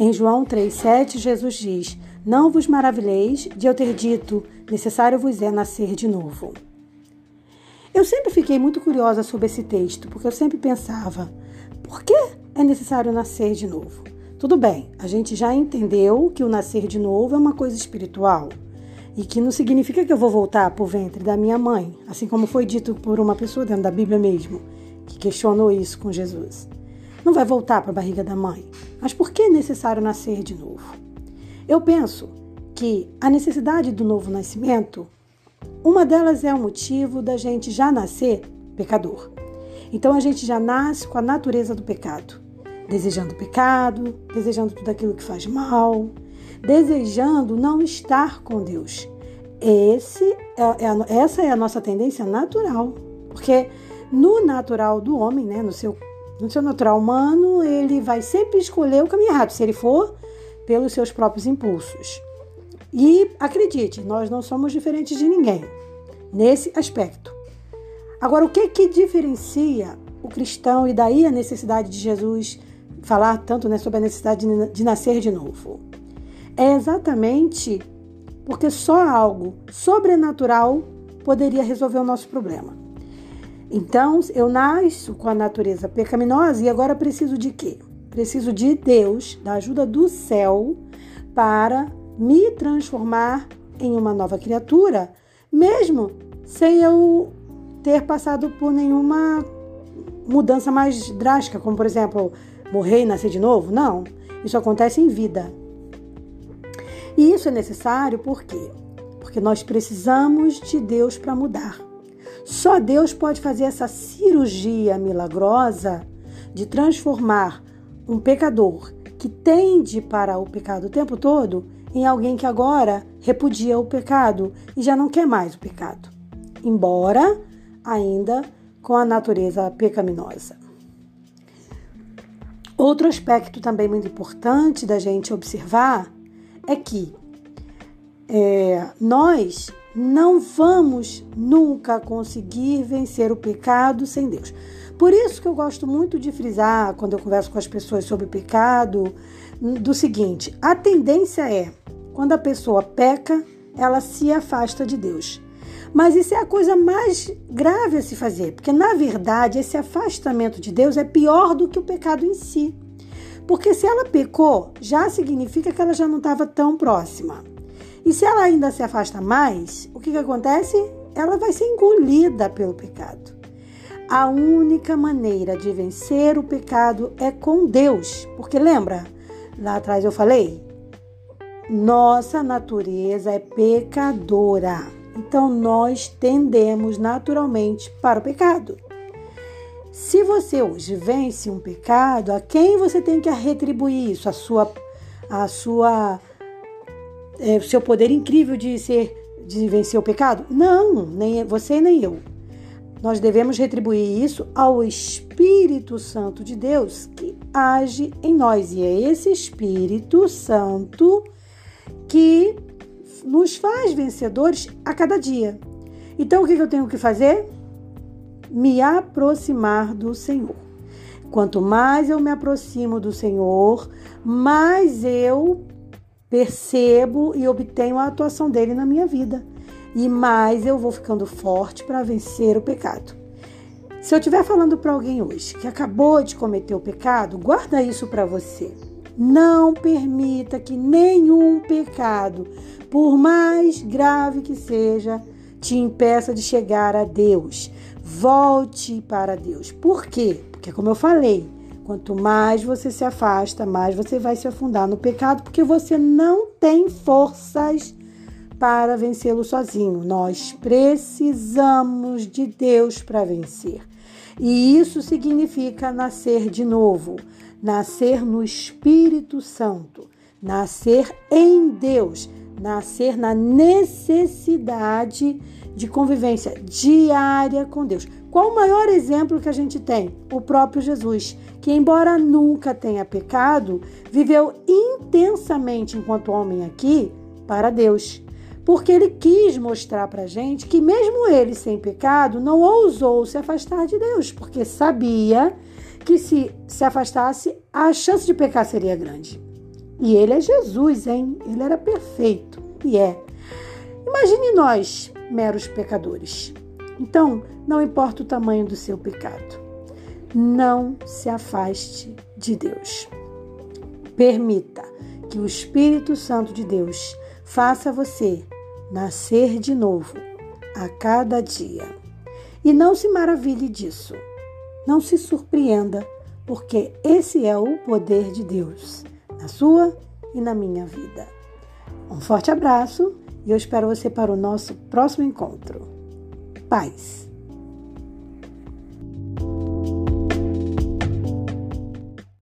Em João 3,7, Jesus diz: Não vos maravilheis de eu ter dito, necessário vos é nascer de novo. Eu sempre fiquei muito curiosa sobre esse texto, porque eu sempre pensava: por que é necessário nascer de novo? Tudo bem, a gente já entendeu que o nascer de novo é uma coisa espiritual e que não significa que eu vou voltar para o ventre da minha mãe, assim como foi dito por uma pessoa dentro da Bíblia mesmo, que questionou isso com Jesus. Não vai voltar para a barriga da mãe. Mas por que é necessário nascer de novo? Eu penso que a necessidade do novo nascimento, uma delas é o motivo da gente já nascer pecador. Então a gente já nasce com a natureza do pecado, desejando pecado, desejando tudo aquilo que faz mal, desejando não estar com Deus. Esse é, é a, essa é a nossa tendência natural, porque no natural do homem, né, no seu, no seu natural humano, ele vai sempre escolher o caminho errado, se ele for pelos seus próprios impulsos. E acredite, nós não somos diferentes de ninguém nesse aspecto. Agora, o que que diferencia o cristão e daí a necessidade de Jesus falar tanto né, sobre a necessidade de, nascer de novo? é exatamente porque só algo sobrenatural poderia resolver o nosso problema. Então, eu nasço com a natureza pecaminosa e agora preciso de quê? Preciso de Deus, da ajuda do céu, para me transformar em uma nova criatura, mesmo sem eu ter passado por nenhuma mudança mais drástica, como por exemplo, morrer e nascer de novo. Não, isso acontece em vida. E isso é necessário por quê? Porque nós precisamos de Deus para mudar. Só Deus pode fazer essa cirurgia milagrosa de transformar um pecador que tende para o pecado o tempo todo em alguém que agora repudia o pecado e já não quer mais o pecado, embora ainda com a natureza pecaminosa. Outro aspecto também muito importante da gente observar é que é, nós não vamos nunca conseguir vencer o pecado sem Deus. Por isso que eu gosto muito de frisar, quando eu converso com as pessoas sobre pecado, do seguinte: a tendência é, quando a pessoa peca, ela se afasta de Deus. Mas isso é a coisa mais grave a se fazer, porque na verdade esse afastamento de Deus é pior do que o pecado em si. Porque se ela pecou, já significa que ela já não estava tão próxima. E se ela ainda se afasta mais, o que, que acontece? Ela vai ser engolida pelo pecado. A única maneira de vencer o pecado é com Deus. Porque lembra? Lá atrás eu falei? Nossa natureza é pecadora. Então nós tendemos naturalmente para o pecado. Se você hoje vence um pecado, a quem você tem que retribuir isso? A sua, a sua, é, seu poder incrível de ser, de vencer o pecado? Não, nem você nem eu. Nós devemos retribuir isso ao Espírito Santo de Deus que age em nós e é esse Espírito Santo que nos faz vencedores a cada dia. Então o que eu tenho que fazer? me aproximar do Senhor. Quanto mais eu me aproximo do Senhor, mais eu percebo e obtenho a atuação dele na minha vida. E mais eu vou ficando forte para vencer o pecado. Se eu estiver falando para alguém hoje que acabou de cometer o pecado, guarda isso para você. Não permita que nenhum pecado, por mais grave que seja, te impeça de chegar a Deus. Volte para Deus. Por quê? Porque, como eu falei, quanto mais você se afasta, mais você vai se afundar no pecado, porque você não tem forças para vencê-lo sozinho. Nós precisamos de Deus para vencer. E isso significa nascer de novo, nascer no Espírito Santo, nascer em Deus, nascer na necessidade de convivência diária com Deus. Qual o maior exemplo que a gente tem? O próprio Jesus, que, embora nunca tenha pecado, viveu intensamente enquanto homem aqui para Deus. Porque ele quis mostrar para a gente que, mesmo ele sem pecado, não ousou se afastar de Deus, porque sabia que se se afastasse, a chance de pecar seria grande. E ele é Jesus, hein? Ele era perfeito. E é. Imagine nós, meros pecadores. Então, não importa o tamanho do seu pecado, não se afaste de Deus. Permita que o Espírito Santo de Deus faça você nascer de novo a cada dia. E não se maravilhe disso. Não se surpreenda, porque esse é o poder de Deus na sua e na minha vida. Um forte abraço e eu espero você para o nosso próximo encontro. Paz.